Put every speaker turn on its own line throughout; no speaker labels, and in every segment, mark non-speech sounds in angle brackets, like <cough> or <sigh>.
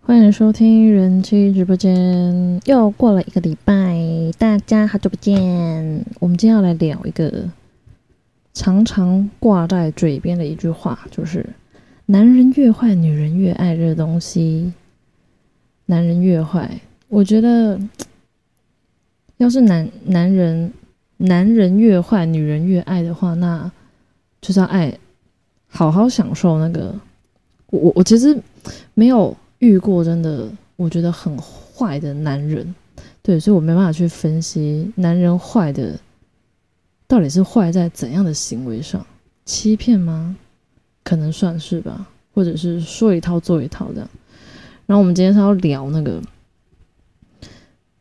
欢迎收听人气直播间，又过了一个礼拜，大家好久不见。我们今天要来聊一个常常挂在嘴边的一句话，就是“男人越坏，女人越爱”这东西。男人越坏，我觉得，要是男男人男人越坏，女人越爱的话，那就是要爱，好好享受那个。我我我其实没有。遇过真的，我觉得很坏的男人，对，所以我没办法去分析男人坏的到底是坏在怎样的行为上，欺骗吗？可能算是吧，或者是说一套做一套这样。然后我们今天是要聊那个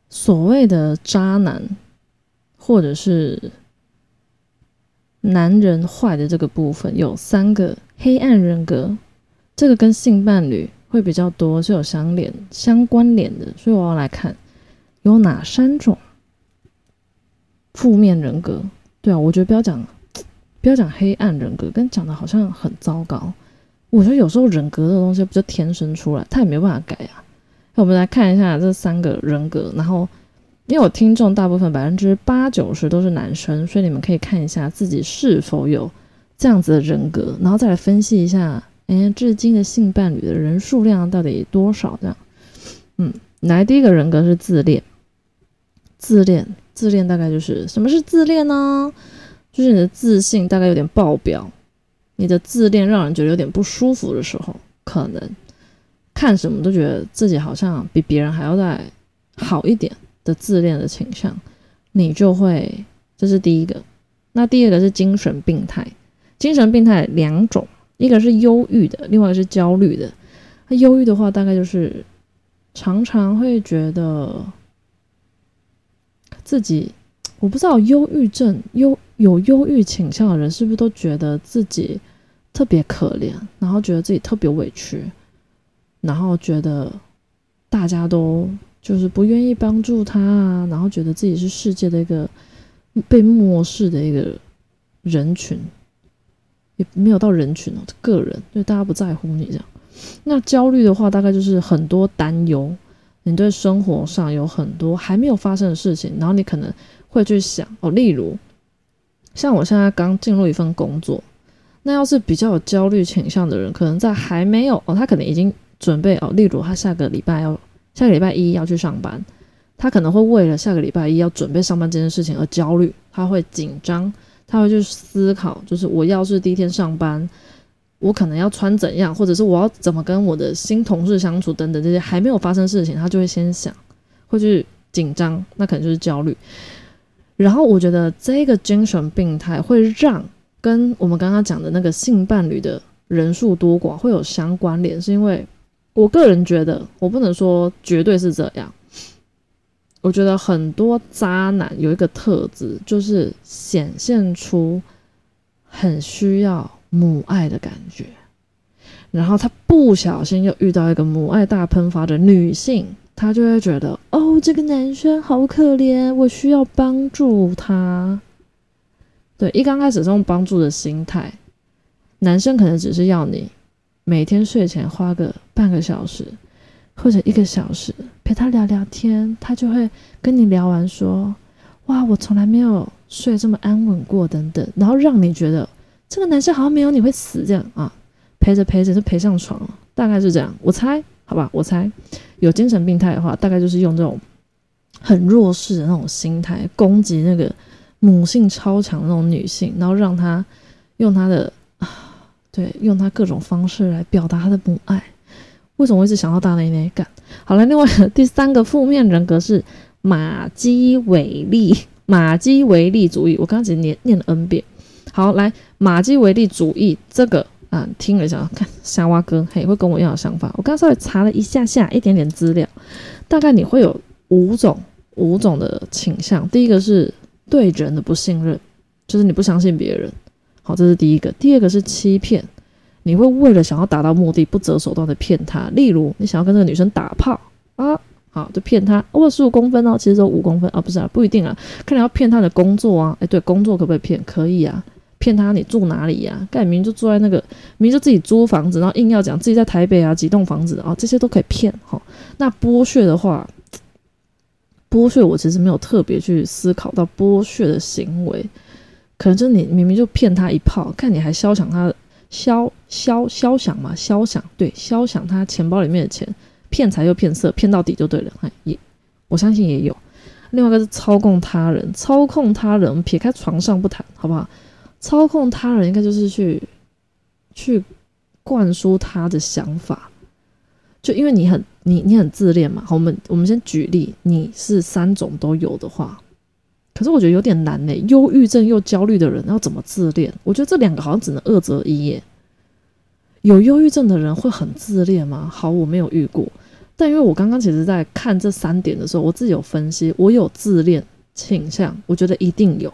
所谓的渣男，或者是男人坏的这个部分，有三个黑暗人格，这个跟性伴侣。会比较多，是有相连、相关联的，所以我要来看有哪三种负面人格。对啊，我觉得不要讲，不要讲黑暗人格，跟讲的好像很糟糕。我觉得有时候人格这东西不就天生出来，他也没办法改啊。我们来看一下这三个人格，然后因为我听众大部分百分之八九十都是男生，所以你们可以看一下自己是否有这样子的人格，然后再来分析一下。哎，至今的性伴侣的人数量到底多少？这样，嗯，来，第一个人格是自恋，自恋，自恋大概就是什么是自恋呢？就是你的自信大概有点爆表，你的自恋让人觉得有点不舒服的时候，可能看什么都觉得自己好像比别人还要再好一点的自恋的倾向，你就会，这是第一个。那第二个是精神病态，精神病态两种。一个是忧郁的，另外一个是焦虑的。那忧郁的话，大概就是常常会觉得自己，我不知道忧郁症、忧有忧郁倾向的人是不是都觉得自己特别可怜，然后觉得自己特别委屈，然后觉得大家都就是不愿意帮助他啊，然后觉得自己是世界的一个被漠视的一个人群。也没有到人群哦，个人，就大家不在乎你这样。那焦虑的话，大概就是很多担忧，你对生活上有很多还没有发生的事情，然后你可能会去想哦，例如像我现在刚进入一份工作，那要是比较有焦虑倾向的人，可能在还没有哦，他可能已经准备哦，例如他下个礼拜要下个礼拜一要去上班，他可能会为了下个礼拜一要准备上班这件事情而焦虑，他会紧张。他会去思考，就是我要是第一天上班，我可能要穿怎样，或者是我要怎么跟我的新同事相处等等这些还没有发生事情，他就会先想，会去紧张，那可能就是焦虑。然后我觉得这个精神病态会让跟我们刚刚讲的那个性伴侣的人数多寡会有相关联，是因为我个人觉得，我不能说绝对是这样。我觉得很多渣男有一个特质，就是显现出很需要母爱的感觉，然后他不小心又遇到一个母爱大喷发的女性，他就会觉得哦，这个男生好可怜，我需要帮助他。对，一刚开始是用帮助的心态，男生可能只是要你每天睡前花个半个小时。或者一个小时陪他聊聊天，他就会跟你聊完说：“哇，我从来没有睡这么安稳过。”等等，然后让你觉得这个男生好像没有你会死这样啊，陪着陪着就陪上床了，大概是这样。我猜，好吧，我猜有精神病态的话，大概就是用这种很弱势的那种心态攻击那个母性超强的那种女性，然后让他用他的，对，用他各种方式来表达他的母爱。为什么我一直想到大奶奶感？好了，另外第三个负面人格是马基维利，马基维利主义。我刚刚只念念了 N 遍。好，来马基维利主义这个啊，听了一下，看夏娃哥嘿会跟我一样的想法。我刚刚稍微查了一下下一点点资料，大概你会有五种五种的倾向。第一个是对人的不信任，就是你不相信别人。好，这是第一个。第二个是欺骗。你会为了想要达到目的不择手段的骗他，例如你想要跟这个女生打炮啊，好，就骗他，我十五公分哦，其实只有五公分啊，不是啊，不一定啊，看你要骗他的工作啊，哎，对，工作可不可以骗？可以啊，骗他你住哪里呀？盖明就住在那个，明明就自己租房子，然后硬要讲自己在台北啊，几栋房子啊，这些都可以骗哈。那剥削的话，剥削我其实没有特别去思考到剥削的行为，可能就你明明就骗他一炮，看你还肖想他肖肖肖想嘛，肖想对，肖想他钱包里面的钱，骗财又骗色，骗到底就对了。哎，也我相信也有。另外一个是操控他人，操控他人，撇开床上不谈，好不好？操控他人应该就是去去灌输他的想法。就因为你很你你很自恋嘛，我们我们先举例，你是三种都有的话，可是我觉得有点难呢。忧郁症又焦虑的人要怎么自恋？我觉得这两个好像只能二择一耶。有忧郁症的人会很自恋吗？好，我没有遇过，但因为我刚刚其实在看这三点的时候，我自己有分析，我有自恋倾向，我觉得一定有，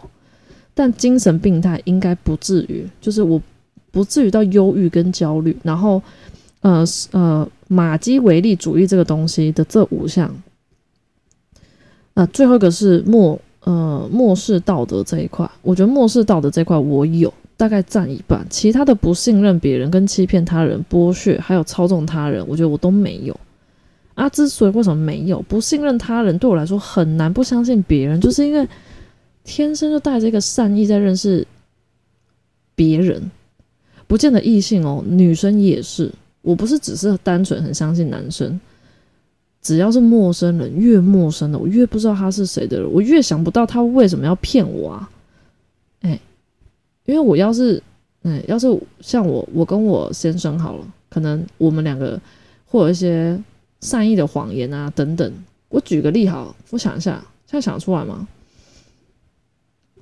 但精神病态应该不至于，就是我不至于到忧郁跟焦虑，然后。呃呃，马基维利主义这个东西的这五项，呃，最后一个是末呃末世道德这一块，我觉得末世道德这块我有大概占一半，其他的不信任别人、跟欺骗他人、剥削还有操纵他人，我觉得我都没有。啊，之所以为什么没有不信任他人，对我来说很难不相信别人，就是因为天生就带着一个善意在认识别人，不见得异性哦，女生也是。我不是只是单纯很相信男生，只要是陌生人，越陌生的我越不知道他是谁的人，我越想不到他为什么要骗我啊！哎，因为我要是，哎，要是像我，我跟我先生好了，可能我们两个会有一些善意的谎言啊等等。我举个例好，我想一下，现在想得出来吗？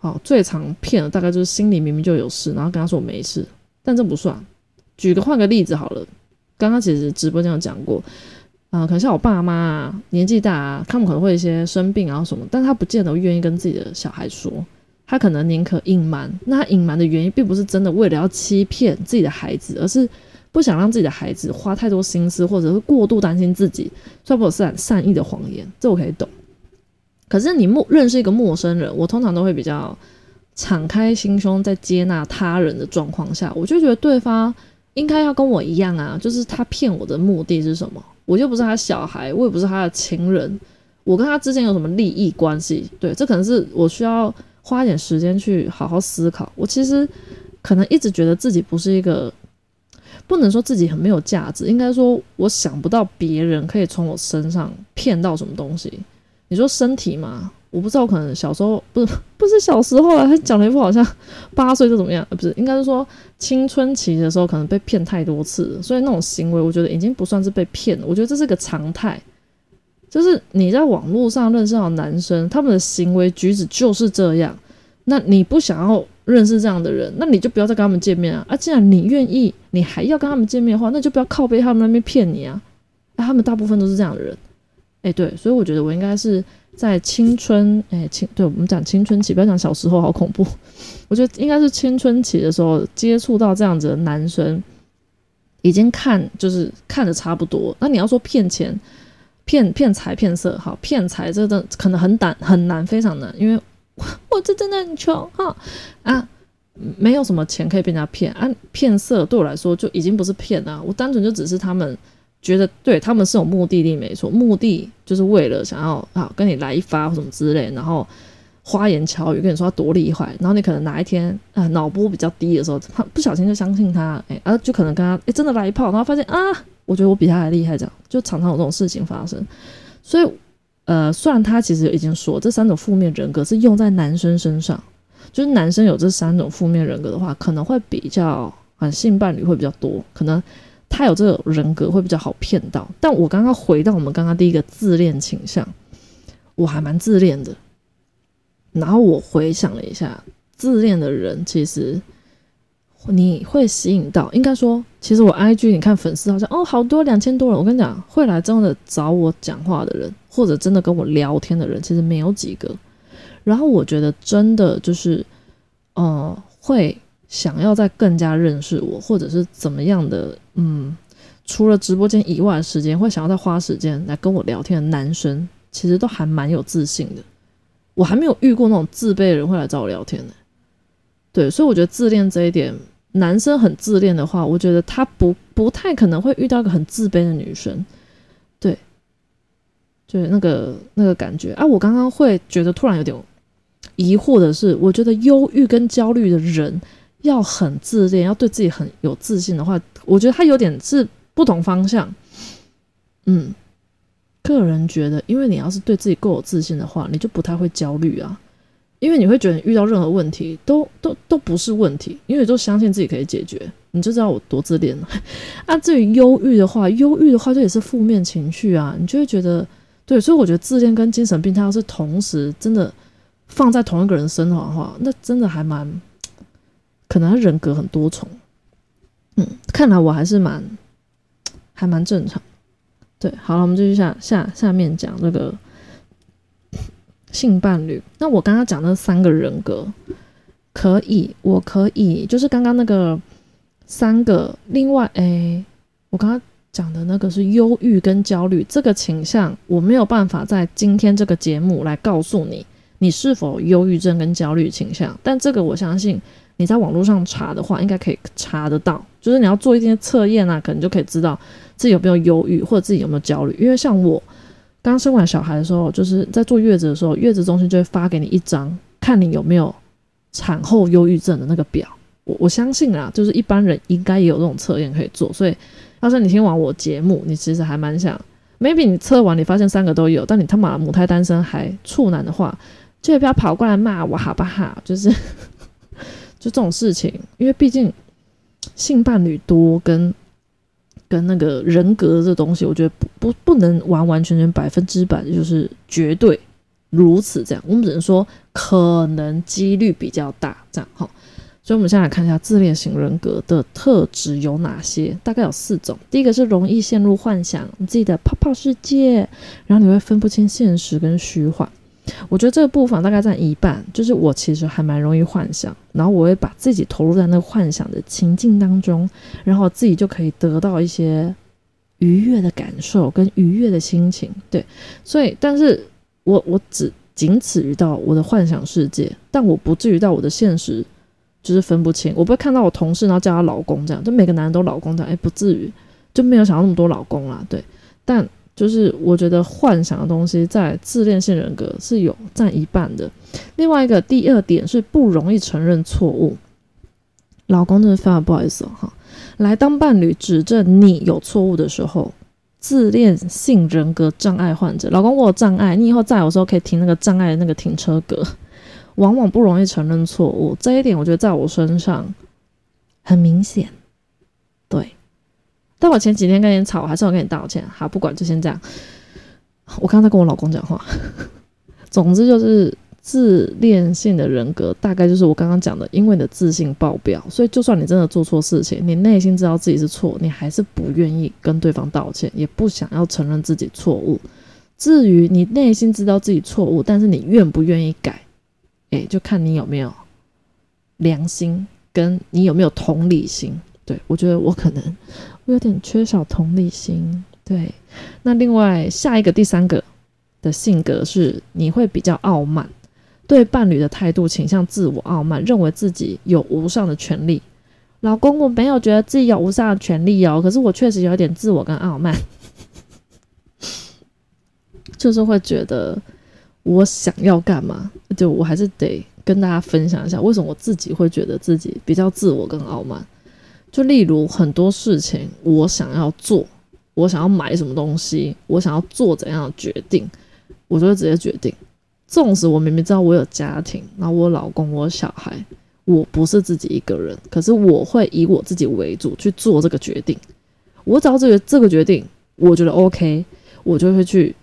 好，最常骗的大概就是心里明明就有事，然后跟他说我没事，但这不算。举个换个例子好了。刚刚其实直播间有讲过，啊，可能像我爸妈，年纪大啊，他们可能会一些生病啊什么，但他不见得愿意跟自己的小孩说，他可能宁可隐瞒。那他隐瞒的原因，并不是真的为了要欺骗自己的孩子，而是不想让自己的孩子花太多心思，或者是过度担心自己，算不算善意的谎言，这我可以懂。可是你陌认识一个陌生人，我通常都会比较敞开心胸，在接纳他人的状况下，我就觉得对方。应该要跟我一样啊，就是他骗我的目的是什么？我又不是他小孩，我也不是他的情人，我跟他之间有什么利益关系？对，这可能是我需要花一点时间去好好思考。我其实可能一直觉得自己不是一个，不能说自己很没有价值，应该说我想不到别人可以从我身上骗到什么东西。你说身体吗？我不知道，可能小时候不是不是小时候啊，他讲了一副好像八岁就怎么样，不是，应该是说青春期的时候可能被骗太多次，所以那种行为我觉得已经不算是被骗了，我觉得这是个常态，就是你在网络上认识到男生，他们的行为举止就是这样，那你不想要认识这样的人，那你就不要再跟他们见面啊，啊，既然你愿意，你还要跟他们见面的话，那就不要靠背他们那边骗你啊，那他们大部分都是这样的人，哎，对，所以我觉得我应该是。在青春，哎，青，对我们讲青春期，不要讲小时候，好恐怖。<laughs> 我觉得应该是青春期的时候接触到这样子的男生，已经看就是看的差不多。那你要说骗钱、骗骗财、骗色，好，骗财这个可能很难很难，非常难，因为我这真的很穷哈啊，没有什么钱可以被人家骗啊。骗色对我来说就已经不是骗了，我单纯就只是他们。觉得对他们是有目的地，没错，目的就是为了想要啊跟你来一发或什么之类，然后花言巧语跟你说他多厉害，然后你可能哪一天啊脑波比较低的时候，他不小心就相信他，哎，啊就可能跟他哎真的来一炮，然后发现啊，我觉得我比他还厉害，这样就常常有这种事情发生。所以呃，虽然他其实已经说这三种负面人格是用在男生身上，就是男生有这三种负面人格的话，可能会比较啊性伴侣会比较多，可能。他有这个人格会比较好骗到，但我刚刚回到我们刚刚第一个自恋倾向，我还蛮自恋的。然后我回想了一下，自恋的人其实你会吸引到，应该说，其实我 IG 你看粉丝好像哦好多两千多人，我跟你讲，会来真的找我讲话的人，或者真的跟我聊天的人，其实没有几个。然后我觉得真的就是，呃，会。想要再更加认识我，或者是怎么样的，嗯，除了直播间以外的时间，会想要再花时间来跟我聊天的男生，其实都还蛮有自信的。我还没有遇过那种自卑的人会来找我聊天的。对，所以我觉得自恋这一点，男生很自恋的话，我觉得他不不太可能会遇到一个很自卑的女生。对，就是那个那个感觉啊。我刚刚会觉得突然有点疑惑的是，我觉得忧郁跟焦虑的人要很自恋，要对自己很有自信的话，我觉得他有点是不同方向。嗯，个人觉得，因为你要是对自己够有自信的话，你就不太会焦虑啊。因为你会觉得遇到任何问题都都都不是问题，因为都相信自己可以解决，你就知道我多自恋了。<laughs> 啊，至于忧郁的话，忧郁的话这也是负面情绪啊，你就会觉得对，所以我觉得自恋跟精神病，它要是同时真的放在同一个人身上的话，那真的还蛮可能他人格很多重。嗯，看来我还是蛮还蛮正常。对，好了，我们继续下下下面讲那个。性伴侣，那我刚刚讲的三个人格，可以，我可以，就是刚刚那个三个，另外，哎，我刚刚讲的那个是忧郁跟焦虑这个倾向，我没有办法在今天这个节目来告诉你，你是否忧郁症跟焦虑倾向，但这个我相信你在网络上查的话，应该可以查得到，就是你要做一些测验啊，可能就可以知道自己有没有忧郁或者自己有没有焦虑，因为像我。刚生完小孩的时候，就是在坐月子的时候，月子中心就会发给你一张，看你有没有产后忧郁症的那个表。我我相信啊，就是一般人应该也有这种测验可以做。所以，要是你听完我节目，你其实还蛮想，maybe 你测完你发现三个都有，但你他妈母胎单身还处男的话，就不要跑过来骂我好不好？就是就这种事情，因为毕竟性伴侣多跟。跟那个人格这东西，我觉得不不不能完完全全百分之百就是绝对如此这样，我们只能说可能几率比较大这样哈。所以，我们先来看一下自恋型人格的特质有哪些，大概有四种。第一个是容易陷入幻想你自己的泡泡世界，然后你会分不清现实跟虚幻。我觉得这个部分大概占一半，就是我其实还蛮容易幻想，然后我会把自己投入在那个幻想的情境当中，然后自己就可以得到一些愉悦的感受跟愉悦的心情。对，所以，但是我我只仅此于到我的幻想世界，但我不至于到我的现实就是分不清。我不会看到我同事然后叫他老公这样，就每个男人都老公这样，哎，不至于，就没有想到那么多老公啦。对，但。就是我觉得幻想的东西在自恋性人格是有占一半的。另外一个第二点是不容易承认错误。老公真的非常不好意思哈，来当伴侣指正你有错误的时候，自恋性人格障碍患者，老公我有障碍，你以后在有时候可以停那个障碍的那个停车格，往往不容易承认错误。这一点我觉得在我身上很明显。对。但我前几天跟你吵，还是要跟你道歉。好，不管就先这样。我刚刚在跟我老公讲话。<laughs> 总之就是自恋性的人格，大概就是我刚刚讲的，因为你的自信爆表，所以就算你真的做错事情，你内心知道自己是错，你还是不愿意跟对方道歉，也不想要承认自己错误。至于你内心知道自己错误，但是你愿不愿意改，诶，就看你有没有良心，跟你有没有同理心。对我觉得我可能。有点缺少同理心，对。那另外下一个第三个的性格是，你会比较傲慢，对伴侣的态度倾向自我傲慢，认为自己有无上的权利。老公，我没有觉得自己有无上的权利哦，可是我确实有点自我跟傲慢，<laughs> 就是会觉得我想要干嘛，就我还是得跟大家分享一下，为什么我自己会觉得自己比较自我跟傲慢。就例如很多事情，我想要做，我想要买什么东西，我想要做怎样的决定，我就会直接决定。纵使我明明知道我有家庭，然后我老公、我小孩，我不是自己一个人，可是我会以我自己为主去做这个决定。我只要这个这个决定，我觉得 OK，我就会去，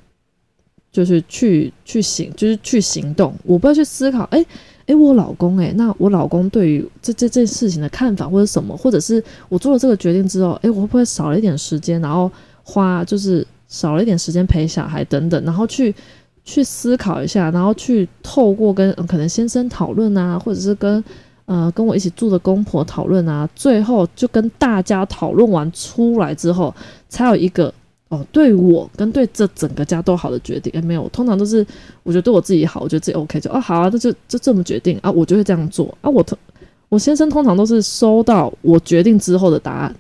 就是去去行，就是去行动。我不会去思考，哎。诶，我老公诶，那我老公对于这这件事情的看法或者什么，或者是我做了这个决定之后，诶，我会不会少了一点时间，然后花就是少了一点时间陪小孩等等，然后去去思考一下，然后去透过跟可能先生讨论啊，或者是跟呃跟我一起住的公婆讨论啊，最后就跟大家讨论完出来之后，才有一个哦对我跟对这整个家都好的决定。诶，没有，通常都是我觉得对我自己好，我觉得自己 OK 就哦好啊，那就就这么决定啊，我就会这样做啊。我通我先生通常都是收到我决定之后的答案。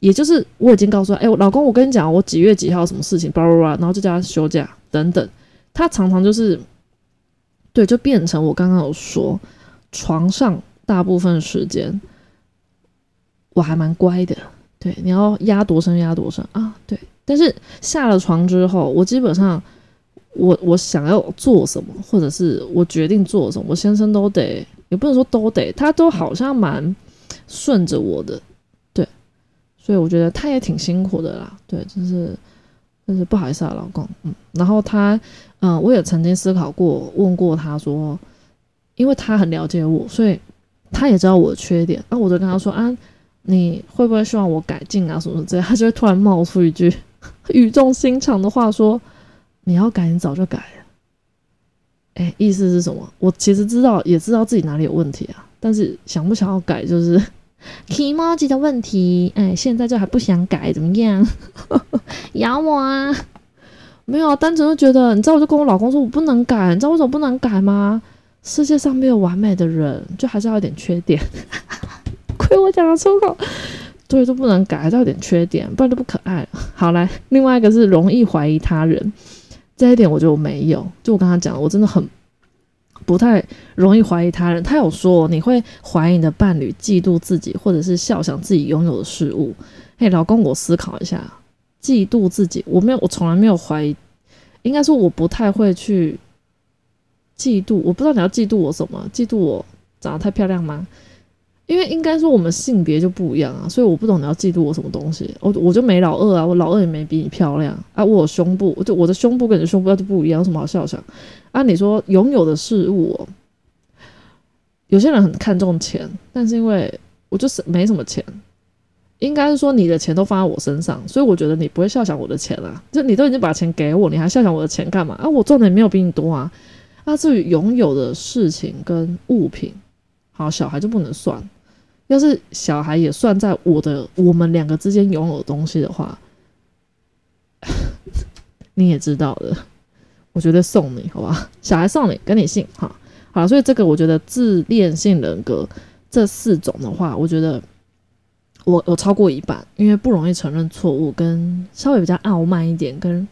也就是我已经告诉他，哎、我老公，我跟你讲，我几月几号什么事情，巴拉巴拉，然后就叫他休假等等。他常常就是，对，就变成我刚刚有说，床上大部分时间我还蛮乖的，对，你要压多深压多深啊，但是下了床之后，我基本上我我想要做什么，或者是我决定做什么，我先生都得，也不能说都得，他都好像蛮顺着我的。对所以我觉得他也挺辛苦的啦，对，就是就是不好意思啊，老公，嗯，然后他，嗯，我也曾经思考过，问过他说，因为他很了解我，所以他也知道我的缺点，那我就跟他说啊，你会不会希望我改进啊，什么之类，他就会突然冒出一句 <laughs> 语重心长的话说，你要改，你早就改了，哎，意思是什么？我其实知道，也知道自己哪里有问题啊，但是想不想要改，就是。<laughs> emoji 的问题，哎，现在就还不想改，怎么样？<laughs> 咬我啊！没有啊，单纯就觉得，你知道，我就跟我老公说，我不能改，你知道为什么不能改吗？世界上没有完美的人，就还是要有点缺点。亏我讲得出口，对，都不能改，还是有点缺点，不然就不可爱了。<laughs> 好，来，另外一个是容易怀疑他人，这一点我就没有。就我跟他讲，我真的很。不太容易怀疑他人。他有说你会怀疑你的伴侣嫉妒自己，或者是笑想自己拥有的事物。嘿，老公，我思考一下，嫉妒自己，我没有，我从来没有怀疑。应该说，我不太会去嫉妒。我不知道你要嫉妒我什么？嫉妒我长得太漂亮吗？因为应该说我们性别就不一样啊，所以我不懂你要嫉妒我什么东西。我我就没老二啊，我老二也没比你漂亮啊。我有胸部，就我的胸部跟你的胸部就不一样，有什么好笑想？按理说拥有的事物，有些人很看重钱，但是因为我就是没什么钱，应该是说你的钱都放在我身上，所以我觉得你不会笑想我的钱啊。就你都已经把钱给我，你还笑想我的钱干嘛啊？我赚的也没有比你多啊。啊，至于拥有的事情跟物品，小孩就不能算。要是小孩也算在我的我们两个之间拥有的东西的话，<laughs> 你也知道的，我觉得送你好吧，小孩送你跟你姓哈，好，所以这个我觉得自恋性人格这四种的话，我觉得我我超过一半，因为不容易承认错误，跟稍微比较傲慢一点，跟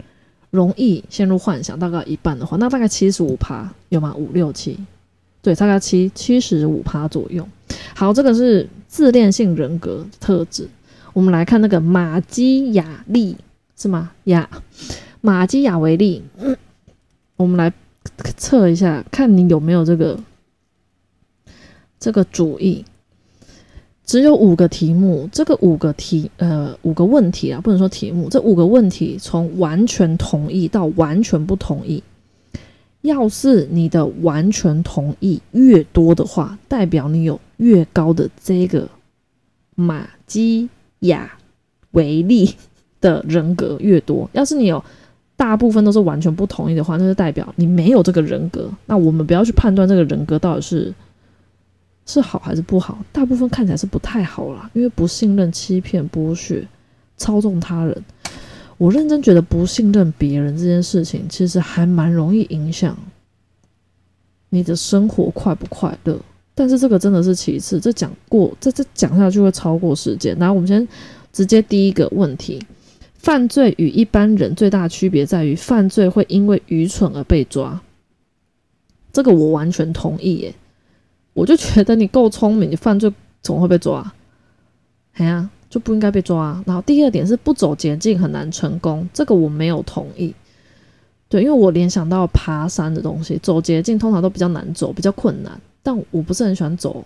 容易陷入幻想，大概一半的话，那大概七十五趴有吗？五六七，对，大概七七十五趴左右。好，这个是自恋性人格特质。我们来看那个马基雅利是吗？雅马基雅维利，我们来测一下，看你有没有这个这个主意。只有五个题目，这个五个题呃五个问题啊，不能说题目，这五个问题从完全同意到完全不同意。要是你的完全同意越多的话，代表你有越高的这个马基雅维利的人格越多。要是你有大部分都是完全不同意的话，那就代表你没有这个人格。那我们不要去判断这个人格到底是是好还是不好，大部分看起来是不太好啦，因为不信任、欺骗、剥削、操纵他人。我认真觉得不信任别人这件事情，其实还蛮容易影响你的生活快不快乐。但是这个真的是其次，这讲过，这这讲下去会超过时间。然后我们先直接第一个问题：犯罪与一般人最大区别在于，犯罪会因为愚蠢而被抓。这个我完全同意耶，我就觉得你够聪明，你犯罪总会被抓。哎呀。就不应该被抓。然后第二点是不走捷径很难成功，这个我没有同意。对，因为我联想到爬山的东西，走捷径通常都比较难走，比较困难。但我不是很喜欢走，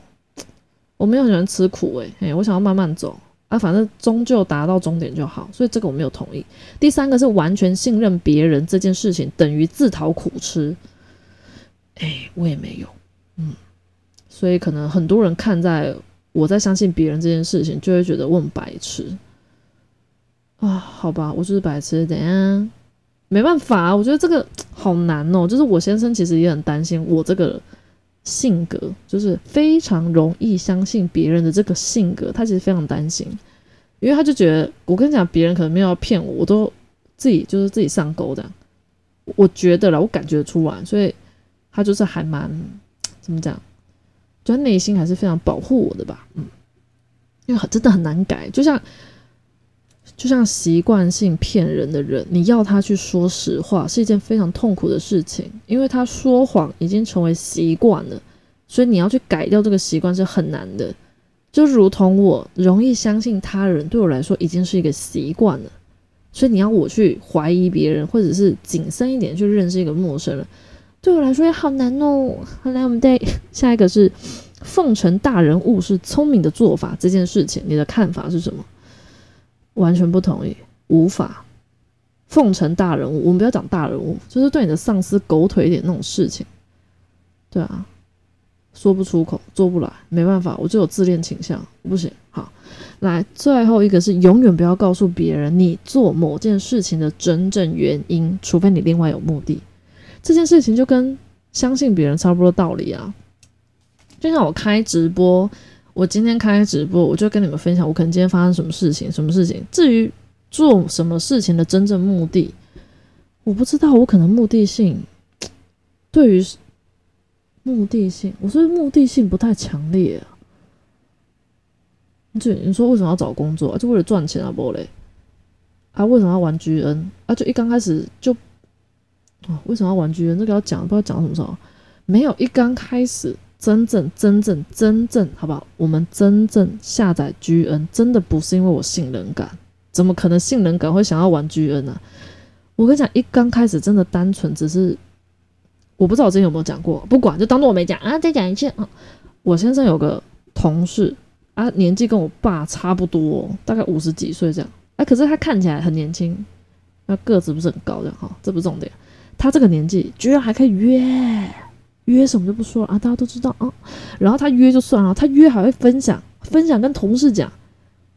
我没有很喜欢吃苦诶、我想要慢慢走啊，反正终究达到终点就好。所以这个我没有同意。第三个是完全信任别人这件事情等于自讨苦吃，哎，我也没有，嗯，所以可能很多人看在。我在相信别人这件事情，就会觉得我很白痴啊？好吧，我就是白痴，怎样？没办法，我觉得这个 <tsk> 好难哦。就是我先生其实也很担心我这个性格，就是非常容易相信别人的这个性格，他其实非常担心，因为他就觉得，我跟你讲，别人可能没有要骗我，我都自己就是自己上钩的，我觉得了，我感觉出来，所以他就是还蛮怎么讲，就他内心还是非常保护我的吧，嗯，因为真的很难改，就像。就像习惯性骗人的人，你要他去说实话是一件非常痛苦的事情，因为他说谎已经成为习惯了，所以你要去改掉这个习惯是很难的。就如同我容易相信他人，对我来说已经是一个习惯了，所以你要我去怀疑别人，或者是谨慎一点去认识一个陌生人，对我来说也好难哦。好，来我们再下一个是奉承大人物是聪明的做法这件事情，你的看法是什么？完全不同意，无法奉承大人物。我们不要讲大人物，就是对你的上司狗腿一点那种事情，对啊，说不出口，做不来，没办法，我就有自恋倾向，不行。好，来最后一个是永远不要告诉别人你做某件事情的真正原因，除非你另外有目的。这件事情就跟相信别人差不多道理啊。就像我开直播。我今天开直播，我就跟你们分享我可能今天发生什么事情，什么事情。至于做什么事情的真正目的，我不知道。我可能目的性对于目的性，我是目的性不太强烈啊。就你说为什么要找工作？就为了赚钱啊，不嘞？啊，为什么要玩 G N？啊，就一刚开始就啊，为什么要玩 G N？这个要讲，不知道讲什么时候。没有一刚开始。真正、真正、真正，好不好？我们真正下载 G N，真的不是因为我性能感，怎么可能性能感会想要玩 G N 呢？我跟你讲，一刚开始真的单纯只是，我不知道我之前有没有讲过，不管就当做我没讲啊，再讲一次啊。我先生有个同事啊，年纪跟我爸差不多，大概五十几岁这样，哎，可是他看起来很年轻，那个子不是很高这样哈，这不是重点，他这个年纪居然还可以约。约什么就不说了啊，大家都知道啊。然后他约就算了，他约还会分享，分享跟同事讲。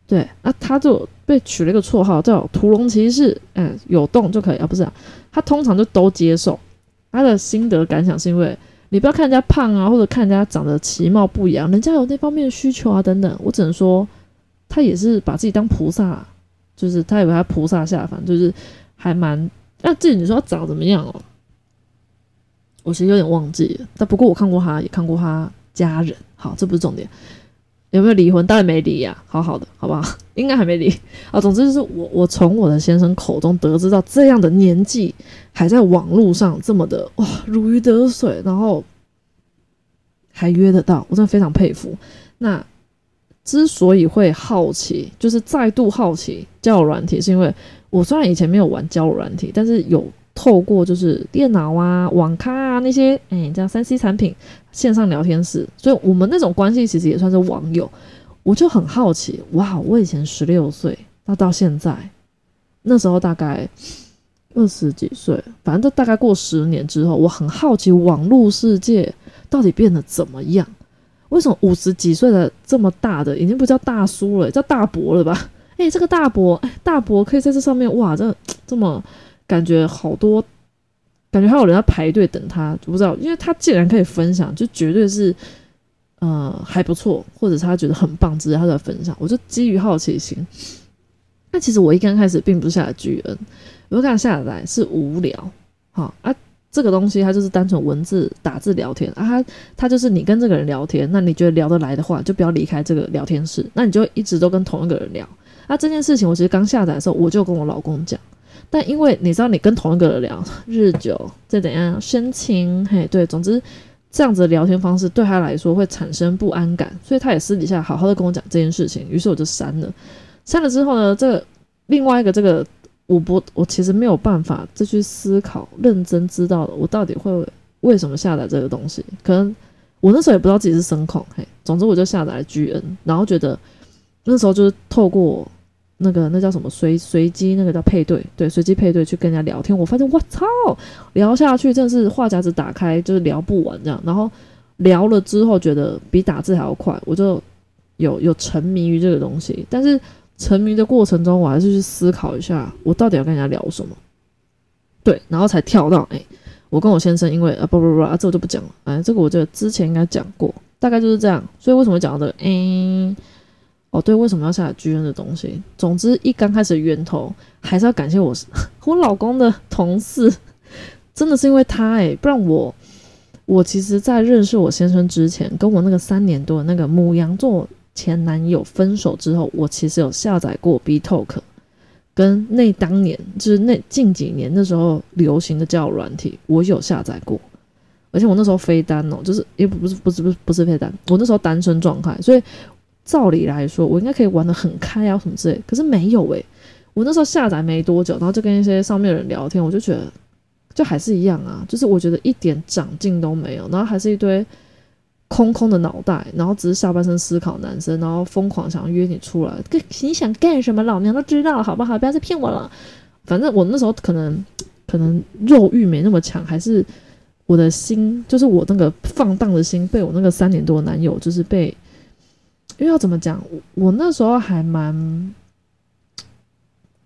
对啊，他就被取了一个绰号叫“屠龙骑士”。嗯，有动就可以啊，不是啊？他通常就都接受。他的心得感想是因为你不要看人家胖啊，或者看人家长得其貌不扬，人家有那方面的需求啊等等。我只能说，他也是把自己当菩萨，就是他以为他菩萨下凡，就是还蛮……那至于你说他长怎么样哦？我其实有点忘记了，但不过我看过他，也看过他家人。好，这不是重点，有没有离婚？当然没离呀，好好的，好不好？<laughs> 应该还没离啊。总之就是我，我从我的先生口中得知到，这样的年纪还在网络上这么的哇，如鱼得水，然后还约得到，我真的非常佩服。那之所以会好奇，就是再度好奇交友软体，是因为我虽然以前没有玩交友软体，但是有。透过就是电脑啊、网咖啊那些，哎，这样三 C 产品线上聊天室，所以我们那种关系其实也算是网友。我就很好奇，哇，我以前十六岁，那到现在，那时候大概二十几岁，反正就大概过十年之后，我很好奇网络世界到底变得怎么样？为什么五十几岁的这么大的已经不叫大叔了，叫大伯了吧？哎，这个大伯，哎，大伯可以在这上面，哇，这这么。感觉好多，感觉还有人在排队等他，不知道，因为他既然可以分享，就绝对是，呃，还不错，或者是他觉得很棒，直接他在分享。我就基于好奇心，那其实我一刚开始并不是下载 G N，我刚下来是无聊，好啊，这个东西它就是单纯文字打字聊天啊，它它就是你跟这个人聊天，那你觉得聊得来的话，就不要离开这个聊天室，那你就一直都跟同一个人聊。啊，这件事情我其实刚下载的时候，我就跟我老公讲。但因为你知道，你跟同一个人聊日久再怎样深情，嘿，对，总之这样子的聊天方式对他来说会产生不安感，所以他也私底下好好的跟我讲这件事情。于是我就删了，删了之后呢，这个另外一个这个我不，我其实没有办法再去思考、认真知道我到底会为什么下载这个东西。可能我那时候也不知道自己是声控，嘿，总之我就下载了 G N，然后觉得那时候就是透过。那个那叫什么随随机那个叫配对，对随机配对去跟人家聊天，我发现我操，聊下去真的是话匣子打开就是聊不完这样，然后聊了之后觉得比打字还要快，我就有有沉迷于这个东西，但是沉迷的过程中我还是去思考一下，我到底要跟人家聊什么，对，然后才跳到哎，我跟我先生因为啊不不不啊，这我就不讲了。哎，这个我觉得之前应该讲过，大概就是这样。所以为什么讲到这个？哎，哦对，为什么要下载剧院的东西？总之，一刚开始源头还是要感谢我 <laughs> 我老公的同事，真的是因为他哎，不然我我其实，在认识我先生之前，跟我那个三年多的那个母羊座前男友分手之后，我其实有下载过 B Talk。跟那当年就是那近几年那时候流行的交友软体，我有下载过，而且我那时候非单哦，就是也不不是不是不是不是非单，我那时候单身状态，所以照理来说我应该可以玩的很开啊什么之类，可是没有诶，我那时候下载没多久，然后就跟一些上面的人聊天，我就觉得就还是一样啊，就是我觉得一点长进都没有，然后还是一堆。空空的脑袋，然后只是下半身思考，男生，然后疯狂想要约你出来，你想干什么？老娘都知道了，好不好？不要再骗我了。反正我那时候可能可能肉欲没那么强，还是我的心，就是我那个放荡的心，被我那个三年多的男友，就是被，因为要怎么讲，我那时候还蛮，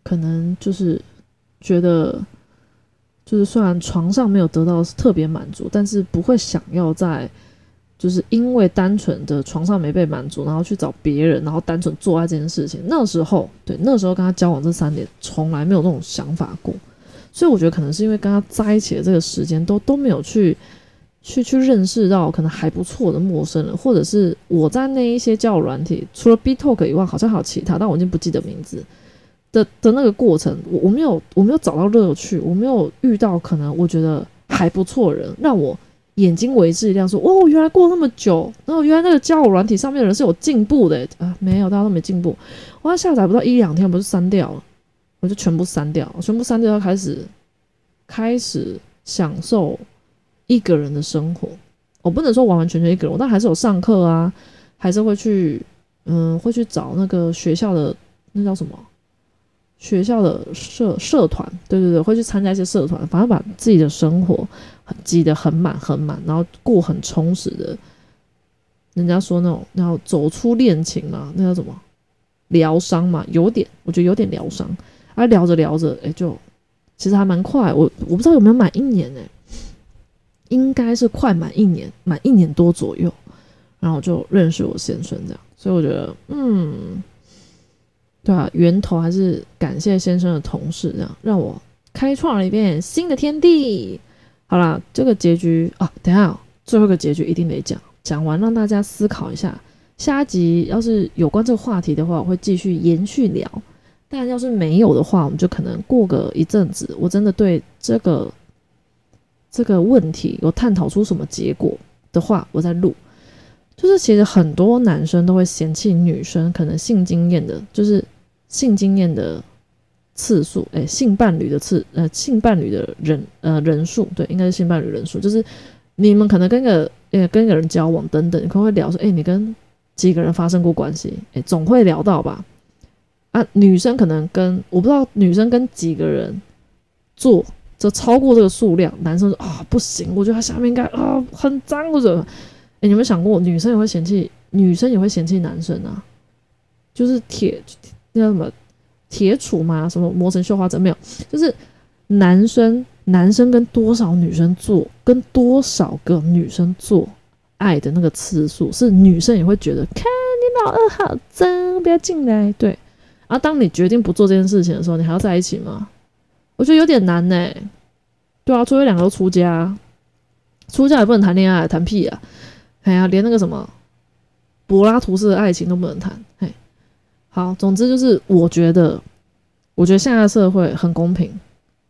可能就是觉得，就是虽然床上没有得到特别满足，但是不会想要在。就是因为单纯的床上没被满足，然后去找别人，然后单纯做爱这件事情。那时候，对，那时候跟他交往这三年，从来没有那种想法过。所以我觉得可能是因为跟他在一起的这个时间都都没有去去去认识到可能还不错的陌生人，或者是我在那一些交友软体，除了 B Talk 以外，好像还有其他，但我已经不记得名字的的那个过程，我我没有我没有找到乐趣，我没有遇到可能我觉得还不错人让我。眼睛为之一亮，说：“哦，原来过那么久，然后原来那个交友软体上面的人是有进步的啊！没有，大家都没进步。我下载不到一两天，不是删掉了，我就全部删掉，全部删掉，开始开始享受一个人的生活。我不能说完完全全一个人，但还是有上课啊，还是会去，嗯，会去找那个学校的那叫什么学校的社社团，对对对，会去参加一些社团，反正把自己的生活。”挤得很满很满，然后过很充实的。人家说那种，然后走出恋情嘛，那叫什么疗伤嘛？有点，我觉得有点疗伤。而聊着聊着，哎，就其实还蛮快。我我不知道有没有满一年哎，应该是快满一年，满一年多左右。然后就认识我先生这样，所以我觉得，嗯，对啊，源头还是感谢先生的同事，这样让我开创了一片新的天地。好啦，这个结局啊，等下最后一个结局一定得讲，讲完让大家思考一下。下一集要是有关这个话题的话，我会继续延续聊；但要是没有的话，我们就可能过个一阵子，我真的对这个这个问题有探讨出什么结果的话，我再录。就是其实很多男生都会嫌弃女生可能性经验的，就是性经验的。次数，哎，性伴侣的次，呃，性伴侣的人，呃，人数，对，应该是性伴侣人数，就是你们可能跟个，呃，跟个人交往等等，可能会聊说，哎，你跟几个人发生过关系，哎，总会聊到吧？啊，女生可能跟我不知道女生跟几个人做，就超过这个数量，男生说啊不行，我觉得他下面应该啊很脏或者，哎，你有没有想过，女生也会嫌弃，女生也会嫌弃男生啊？就是铁那叫什么？铁杵嘛？什么磨成绣花针没有？就是男生，男生跟多少女生做，跟多少个女生做爱的那个次数，是女生也会觉得，看你老二好脏，不要进来。对，啊，当你决定不做这件事情的时候，你还要在一起吗？我觉得有点难呢。对啊，除非两个都出家，出家也不能谈恋爱，谈屁啊！哎呀，连那个什么柏拉图式的爱情都不能谈，嘿。好，总之就是我觉得，我觉得现在社会很公平，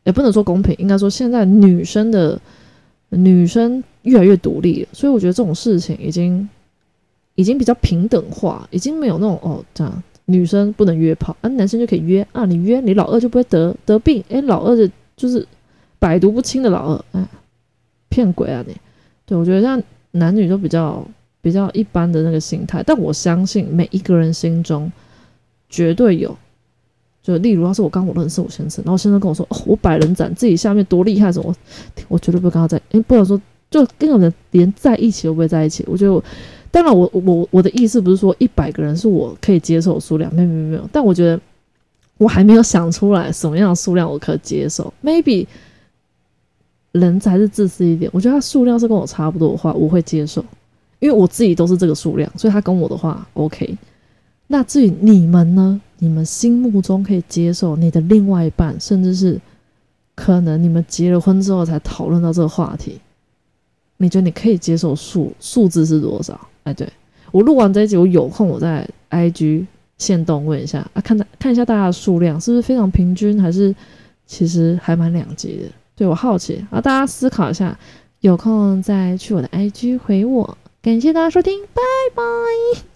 也不能说公平，应该说现在女生的女生越来越独立，所以我觉得这种事情已经已经比较平等化，已经没有那种哦这样女生不能约炮，啊男生就可以约啊，你约你老二就不会得得病，诶，老二的就是百毒不侵的老二，哎，骗鬼啊你！对我觉得像男女都比较比较一般的那个心态，但我相信每一个人心中。绝对有，就例如，要是我刚我认识我先生，然后先生跟我说：“哦，我百人斩，自己下面多厉害什么？”我绝对不会跟他在，哎，不能说就跟人连在一起都不会在一起。我觉得，当然，我我我的意思不是说一百个人是我可以接受数量，没有没有没有。但我觉得我还没有想出来什么样的数量我可接受。Maybe 人才是自私一点。我觉得他数量是跟我差不多的话，我会接受，因为我自己都是这个数量，所以他跟我的话 OK。那至于你们呢？你们心目中可以接受你的另外一半，甚至是可能你们结了婚之后才讨论到这个话题，你觉得你可以接受数数字是多少？哎，对我录完这一集，我有空我在 IG 线动问一下啊，看看一下大家的数量是不是非常平均，还是其实还蛮两极的？对我好奇啊，大家思考一下，有空再去我的 IG 回我。感谢大家收听，拜拜。